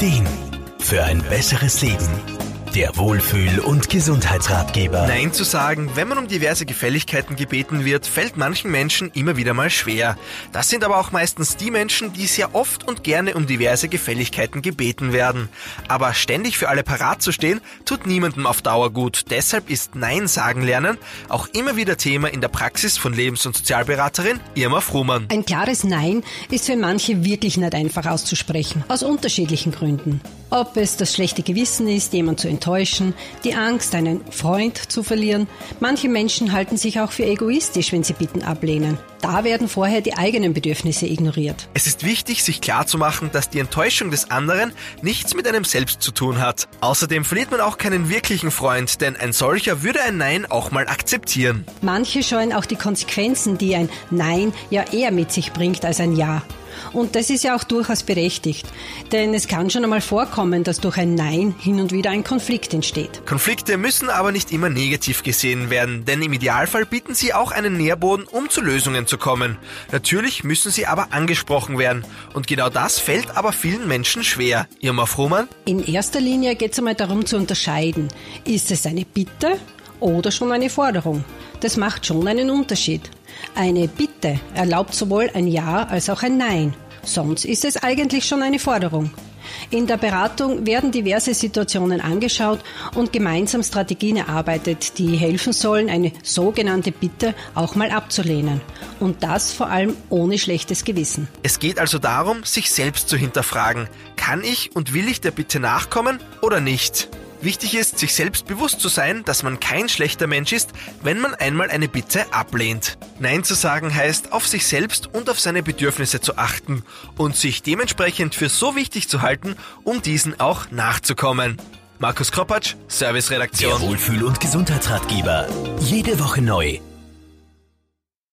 Ideen für ein besseres Leben. Der Wohlfühl- und Gesundheitsratgeber. Nein zu sagen, wenn man um diverse Gefälligkeiten gebeten wird, fällt manchen Menschen immer wieder mal schwer. Das sind aber auch meistens die Menschen, die sehr oft und gerne um diverse Gefälligkeiten gebeten werden. Aber ständig für alle parat zu stehen, tut niemandem auf Dauer gut. Deshalb ist Nein sagen lernen auch immer wieder Thema in der Praxis von Lebens- und Sozialberaterin Irma Frumann. Ein klares Nein ist für manche wirklich nicht einfach auszusprechen, aus unterschiedlichen Gründen. Ob es das schlechte Gewissen ist, jemand zu enttäuschen, die Angst, einen Freund zu verlieren. Manche Menschen halten sich auch für egoistisch, wenn sie Bitten ablehnen. Da werden vorher die eigenen Bedürfnisse ignoriert. Es ist wichtig, sich klarzumachen, dass die Enttäuschung des anderen nichts mit einem selbst zu tun hat. Außerdem verliert man auch keinen wirklichen Freund, denn ein solcher würde ein Nein auch mal akzeptieren. Manche scheuen auch die Konsequenzen, die ein Nein ja eher mit sich bringt als ein Ja. Und das ist ja auch durchaus berechtigt. Denn es kann schon einmal vorkommen, dass durch ein Nein hin und wieder ein Konflikt entsteht. Konflikte müssen aber nicht immer negativ gesehen werden, denn im Idealfall bieten sie auch einen Nährboden, um zu Lösungen zu kommen. Natürlich müssen sie aber angesprochen werden. Und genau das fällt aber vielen Menschen schwer. Irma Frohmann? In erster Linie geht es einmal darum zu unterscheiden. Ist es eine Bitte oder schon eine Forderung? Das macht schon einen Unterschied. Eine Bitte erlaubt sowohl ein Ja als auch ein Nein. Sonst ist es eigentlich schon eine Forderung. In der Beratung werden diverse Situationen angeschaut und gemeinsam Strategien erarbeitet, die helfen sollen, eine sogenannte Bitte auch mal abzulehnen. Und das vor allem ohne schlechtes Gewissen. Es geht also darum, sich selbst zu hinterfragen. Kann ich und will ich der Bitte nachkommen oder nicht? Wichtig ist, sich selbst bewusst zu sein, dass man kein schlechter Mensch ist, wenn man einmal eine Bitte ablehnt. Nein zu sagen heißt, auf sich selbst und auf seine Bedürfnisse zu achten und sich dementsprechend für so wichtig zu halten, um diesen auch nachzukommen. Markus Kropatsch, Serviceredaktion. Der Wohlfühl- und Gesundheitsratgeber. Jede Woche neu